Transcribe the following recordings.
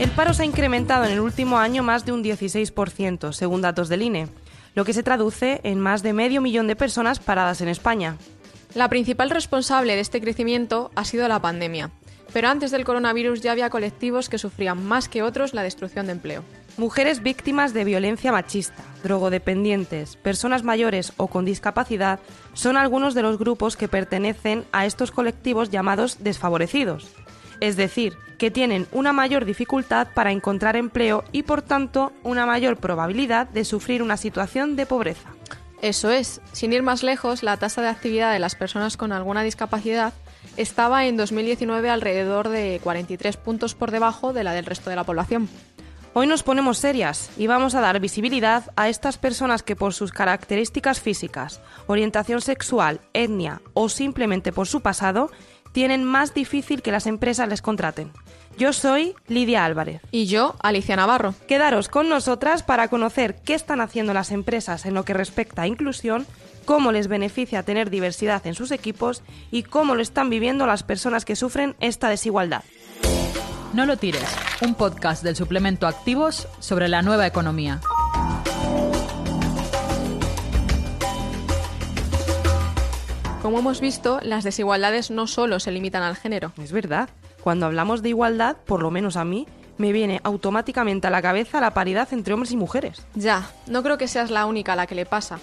El paro se ha incrementado en el último año más de un 16%, según datos del INE, lo que se traduce en más de medio millón de personas paradas en España. La principal responsable de este crecimiento ha sido la pandemia, pero antes del coronavirus ya había colectivos que sufrían más que otros la destrucción de empleo. Mujeres víctimas de violencia machista, drogodependientes, personas mayores o con discapacidad son algunos de los grupos que pertenecen a estos colectivos llamados desfavorecidos. Es decir, que tienen una mayor dificultad para encontrar empleo y por tanto una mayor probabilidad de sufrir una situación de pobreza. Eso es, sin ir más lejos, la tasa de actividad de las personas con alguna discapacidad estaba en 2019 alrededor de 43 puntos por debajo de la del resto de la población. Hoy nos ponemos serias y vamos a dar visibilidad a estas personas que por sus características físicas, orientación sexual, etnia o simplemente por su pasado, tienen más difícil que las empresas les contraten. Yo soy Lidia Álvarez. Y yo, Alicia Navarro. Quedaros con nosotras para conocer qué están haciendo las empresas en lo que respecta a inclusión, cómo les beneficia tener diversidad en sus equipos y cómo lo están viviendo las personas que sufren esta desigualdad. No lo tires, un podcast del suplemento Activos sobre la nueva economía. Como hemos visto, las desigualdades no solo se limitan al género. Es verdad. Cuando hablamos de igualdad, por lo menos a mí, me viene automáticamente a la cabeza la paridad entre hombres y mujeres. Ya, no creo que seas la única a la que le pasa.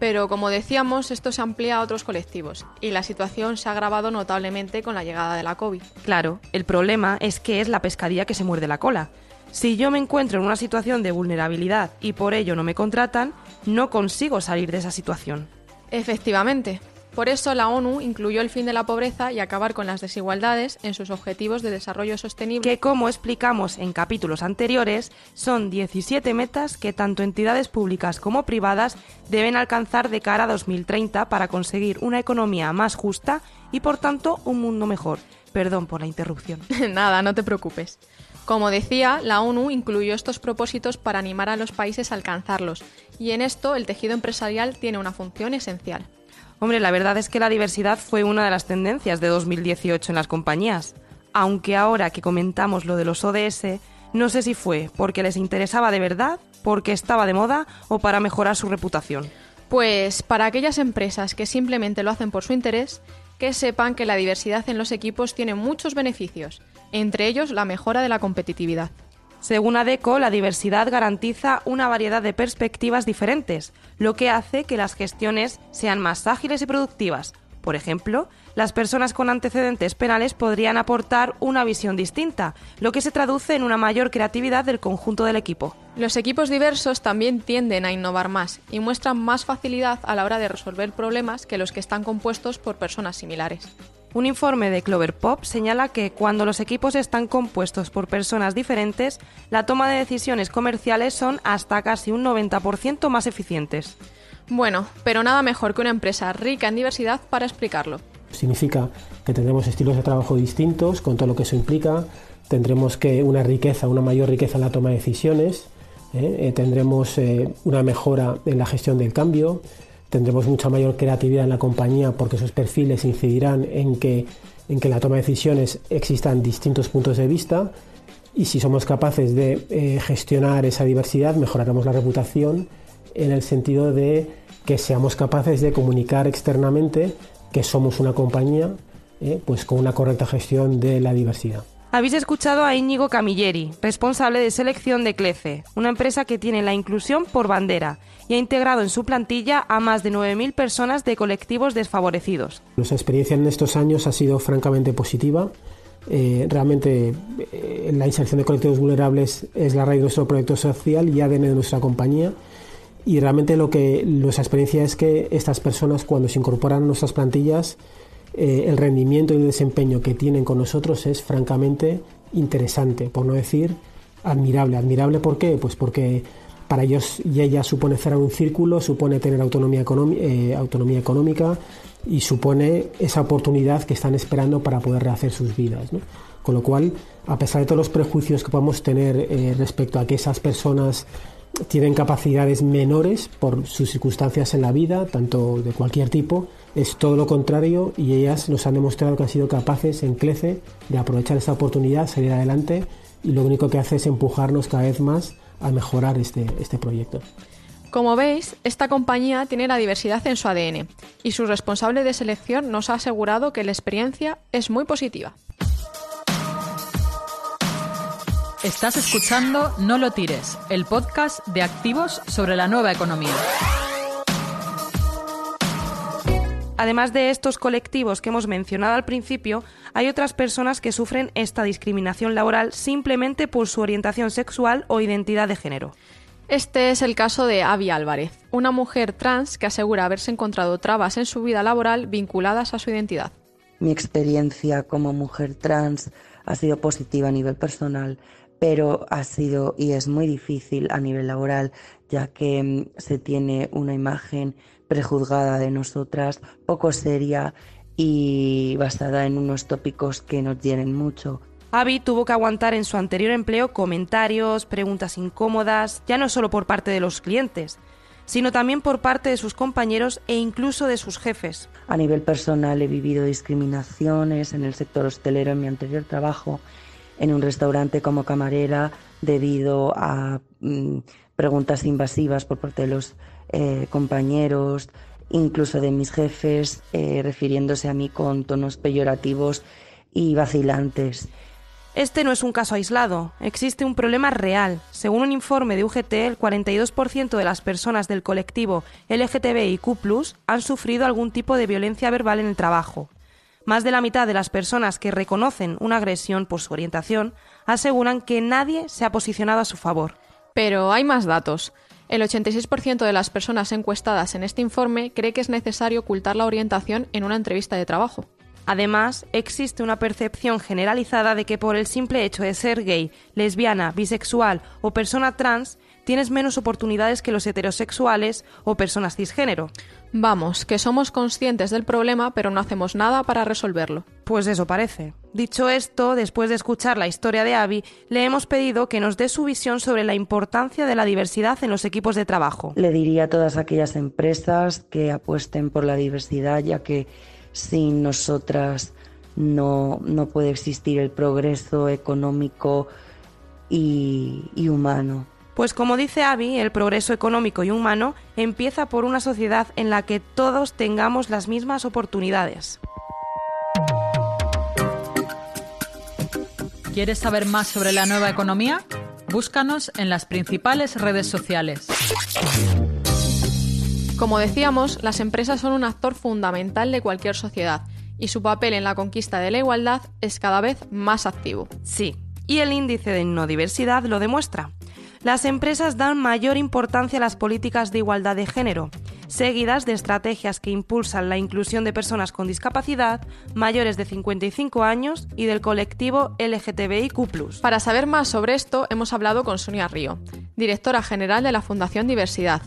Pero como decíamos, esto se amplía a otros colectivos y la situación se ha agravado notablemente con la llegada de la COVID. Claro, el problema es que es la pescadilla que se muerde la cola. Si yo me encuentro en una situación de vulnerabilidad y por ello no me contratan, no consigo salir de esa situación. Efectivamente. Por eso la ONU incluyó el fin de la pobreza y acabar con las desigualdades en sus objetivos de desarrollo sostenible. Que como explicamos en capítulos anteriores, son 17 metas que tanto entidades públicas como privadas deben alcanzar de cara a 2030 para conseguir una economía más justa y por tanto un mundo mejor. Perdón por la interrupción. Nada, no te preocupes. Como decía, la ONU incluyó estos propósitos para animar a los países a alcanzarlos, y en esto el tejido empresarial tiene una función esencial. Hombre, la verdad es que la diversidad fue una de las tendencias de 2018 en las compañías. Aunque ahora que comentamos lo de los ODS, no sé si fue porque les interesaba de verdad, porque estaba de moda o para mejorar su reputación. Pues para aquellas empresas que simplemente lo hacen por su interés, que sepan que la diversidad en los equipos tiene muchos beneficios, entre ellos la mejora de la competitividad. Según ADECO, la diversidad garantiza una variedad de perspectivas diferentes, lo que hace que las gestiones sean más ágiles y productivas. Por ejemplo, las personas con antecedentes penales podrían aportar una visión distinta, lo que se traduce en una mayor creatividad del conjunto del equipo. Los equipos diversos también tienden a innovar más y muestran más facilidad a la hora de resolver problemas que los que están compuestos por personas similares. Un informe de Clover Pop señala que cuando los equipos están compuestos por personas diferentes, la toma de decisiones comerciales son hasta casi un 90% más eficientes. Bueno, pero nada mejor que una empresa rica en diversidad para explicarlo. Significa que tendremos estilos de trabajo distintos, con todo lo que eso implica, tendremos que una riqueza, una mayor riqueza en la toma de decisiones, ¿eh? Eh, tendremos eh, una mejora en la gestión del cambio, tendremos mucha mayor creatividad en la compañía porque esos perfiles incidirán en que en que la toma de decisiones existan distintos puntos de vista y si somos capaces de eh, gestionar esa diversidad mejoraremos la reputación en el sentido de que seamos capaces de comunicar externamente que somos una compañía eh, pues con una correcta gestión de la diversidad. Habéis escuchado a Íñigo Camilleri, responsable de selección de CLECE, una empresa que tiene la inclusión por bandera y ha integrado en su plantilla a más de 9.000 personas de colectivos desfavorecidos. Nuestra experiencia en estos años ha sido francamente positiva. Eh, realmente eh, la inserción de colectivos vulnerables es la raíz de nuestro proyecto social y ADN de nuestra compañía. Y realmente lo que nuestra experiencia es que estas personas cuando se incorporan a nuestras plantillas eh, el rendimiento y el desempeño que tienen con nosotros es francamente interesante, por no decir admirable. ¿Admirable por qué? Pues porque para ellos y ellas supone cerrar un círculo, supone tener autonomía, eh, autonomía económica y supone esa oportunidad que están esperando para poder rehacer sus vidas. Con lo cual, a pesar de todos los prejuicios que podamos tener eh, respecto a que esas personas tienen capacidades menores por sus circunstancias en la vida, tanto de cualquier tipo, es todo lo contrario y ellas nos han demostrado que han sido capaces en CLECE de aprovechar esta oportunidad, salir adelante y lo único que hace es empujarnos cada vez más a mejorar este, este proyecto. Como veis, esta compañía tiene la diversidad en su ADN y su responsable de selección nos ha asegurado que la experiencia es muy positiva. Estás escuchando No lo tires, el podcast de activos sobre la nueva economía. Además de estos colectivos que hemos mencionado al principio, hay otras personas que sufren esta discriminación laboral simplemente por su orientación sexual o identidad de género. Este es el caso de Avi Álvarez, una mujer trans que asegura haberse encontrado trabas en su vida laboral vinculadas a su identidad. Mi experiencia como mujer trans ha sido positiva a nivel personal, pero ha sido y es muy difícil a nivel laboral, ya que mm, se tiene una imagen prejuzgada de nosotras, poco seria y basada en unos tópicos que nos tienen mucho. Abby tuvo que aguantar en su anterior empleo comentarios, preguntas incómodas, ya no solo por parte de los clientes, sino también por parte de sus compañeros e incluso de sus jefes. A nivel personal he vivido discriminaciones en el sector hostelero en mi anterior trabajo, en un restaurante como camarera, debido a mm, preguntas invasivas por parte de los eh, compañeros, incluso de mis jefes, eh, refiriéndose a mí con tonos peyorativos y vacilantes. Este no es un caso aislado, existe un problema real. Según un informe de UGT, el 42% de las personas del colectivo LGTBIQ han sufrido algún tipo de violencia verbal en el trabajo. Más de la mitad de las personas que reconocen una agresión por su orientación aseguran que nadie se ha posicionado a su favor. Pero hay más datos. El 86% de las personas encuestadas en este informe cree que es necesario ocultar la orientación en una entrevista de trabajo. Además, existe una percepción generalizada de que por el simple hecho de ser gay, lesbiana, bisexual o persona trans, tienes menos oportunidades que los heterosexuales o personas cisgénero. Vamos, que somos conscientes del problema, pero no hacemos nada para resolverlo. Pues eso parece. Dicho esto, después de escuchar la historia de Abby, le hemos pedido que nos dé su visión sobre la importancia de la diversidad en los equipos de trabajo. Le diría a todas aquellas empresas que apuesten por la diversidad, ya que sin nosotras no, no puede existir el progreso económico y, y humano. Pues como dice Abby, el progreso económico y humano empieza por una sociedad en la que todos tengamos las mismas oportunidades. ¿Quieres saber más sobre la nueva economía? Búscanos en las principales redes sociales. Como decíamos, las empresas son un actor fundamental de cualquier sociedad y su papel en la conquista de la igualdad es cada vez más activo. Sí, y el índice de no diversidad lo demuestra. Las empresas dan mayor importancia a las políticas de igualdad de género, seguidas de estrategias que impulsan la inclusión de personas con discapacidad, mayores de 55 años y del colectivo LGTBIQ. Para saber más sobre esto, hemos hablado con Sonia Río, directora general de la Fundación Diversidad,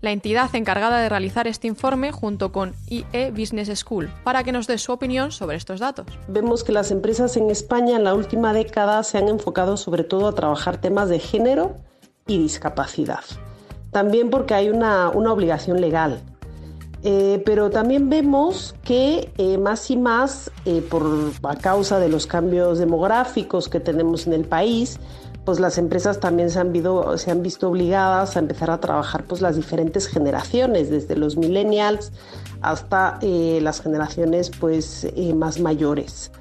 la entidad encargada de realizar este informe junto con IE Business School, para que nos dé su opinión sobre estos datos. Vemos que las empresas en España en la última década se han enfocado sobre todo a trabajar temas de género y discapacidad. También porque hay una, obligación legal. Eh, pero también vemos que eh, más y más, eh, por a causa de los cambios demográficos que tenemos en el país, pues las empresas también se han, visto, se han visto obligadas a empezar a trabajar pues las diferentes generaciones, desde los millennials hasta las generaciones pues más mayores.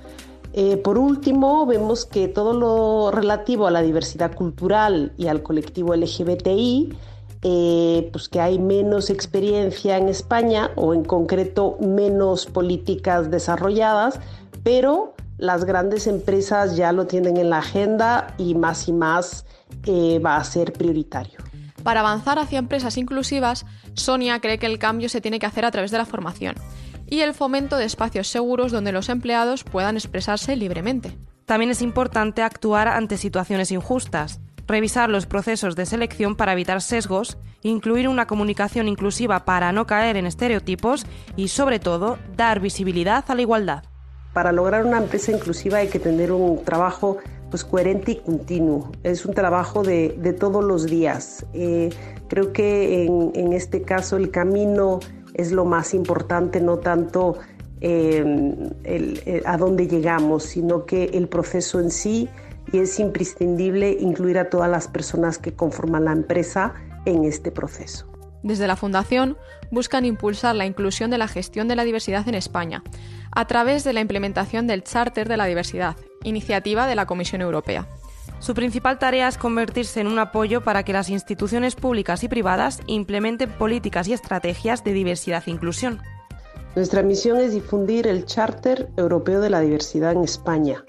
Eh, por último, vemos que todo lo relativo a la diversidad cultural y al colectivo LGBTI, pues que hay menos experiencia en España o en concreto menos políticas desarrolladas, pero las grandes empresas ya lo tienen en la agenda y más y más eh, va a ser prioritario. Para avanzar hacia empresas inclusivas, Sonia cree que el cambio se tiene que hacer a través de la formación y el fomento de espacios seguros donde los empleados puedan expresarse libremente. También es importante actuar ante situaciones injustas, revisar los procesos de selección para evitar sesgos, incluir una comunicación inclusiva para no caer en estereotipos y, sobre todo, dar visibilidad a la igualdad para lograr una empresa inclusiva hay que tener un trabajo pues, coherente y continuo. Es un trabajo de, todos los días. Eh, creo que en, este caso el camino es lo más importante, no tanto em, a dónde llegamos, sino que el proceso en sí y es imprescindible incluir a todas las personas que conforman la empresa en este proceso. Desde la Fundación buscan impulsar la inclusión de la gestión de la diversidad en España a través de la implementación del Charter de la Diversidad, iniciativa de la Comisión Europea. Su principal tarea es convertirse en un apoyo para que las instituciones públicas y privadas implementen políticas y estrategias de diversidad e inclusión. Nuestra misión es difundir el Charter Europeo de la Diversidad en España.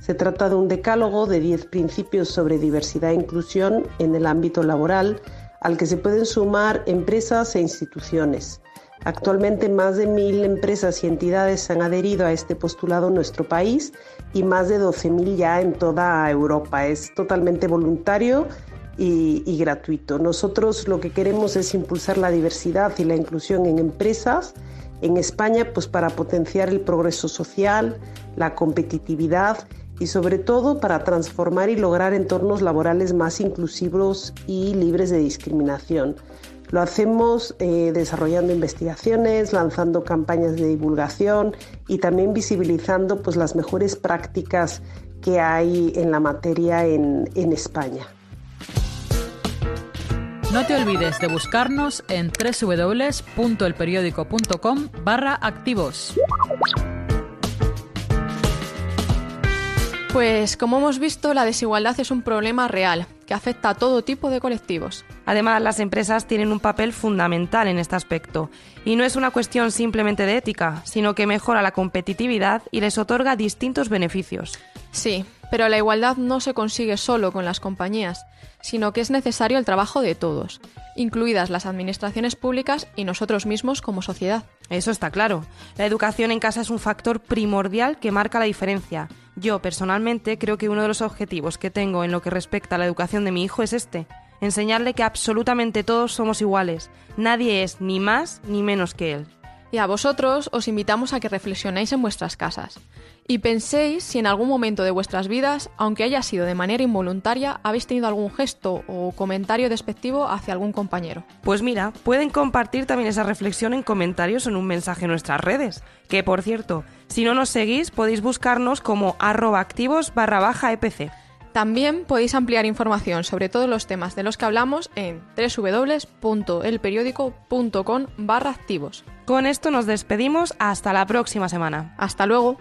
Se trata de un decálogo de 10 principios sobre diversidad e inclusión en el ámbito laboral al que se pueden sumar empresas e instituciones. Actualmente más de mil empresas y entidades han adherido a este postulado en nuestro país y más de 12.000 ya en toda Europa. Es totalmente voluntario y, y, gratuito. Nosotros lo que queremos es impulsar la diversidad y la inclusión en empresas en España pues para potenciar el progreso social, la competitividad y sobre todo para transformar y lograr entornos laborales más inclusivos y libres de discriminación. Lo hacemos eh, desarrollando investigaciones, lanzando campañas de divulgación y también visibilizando pues, las mejores prácticas que hay en la materia en, en España. No te olvides de buscarnos en www.elperiódico.com barra activos. Pues como hemos visto, la desigualdad es un problema real que afecta a todo tipo de colectivos. Además, las empresas tienen un papel fundamental en este aspecto, y no es una cuestión simplemente de ética, sino que mejora la competitividad y les otorga distintos beneficios. Sí, pero la igualdad no se consigue solo con las compañías, sino que es necesario el trabajo de todos, incluidas las administraciones públicas y nosotros mismos como sociedad. Eso está claro. La educación en casa es un factor primordial que marca la diferencia. Yo, personalmente, creo que uno de los objetivos que tengo en lo que respecta a la educación de mi hijo es este, enseñarle que absolutamente todos somos iguales, nadie es ni más ni menos que él. Y a vosotros os invitamos a que reflexionéis en vuestras casas y penséis si en algún momento de vuestras vidas, aunque haya sido de manera involuntaria, habéis tenido algún gesto o comentario despectivo hacia algún compañero. Pues mira, pueden compartir también esa reflexión en comentarios o en un mensaje en nuestras redes, que por cierto, si no nos seguís podéis buscarnos como arroba activos barra baja EPC. También podéis ampliar información sobre todos los temas de los que hablamos en www.elperiódico.com barra activos. Con esto nos despedimos hasta la próxima semana. Hasta luego.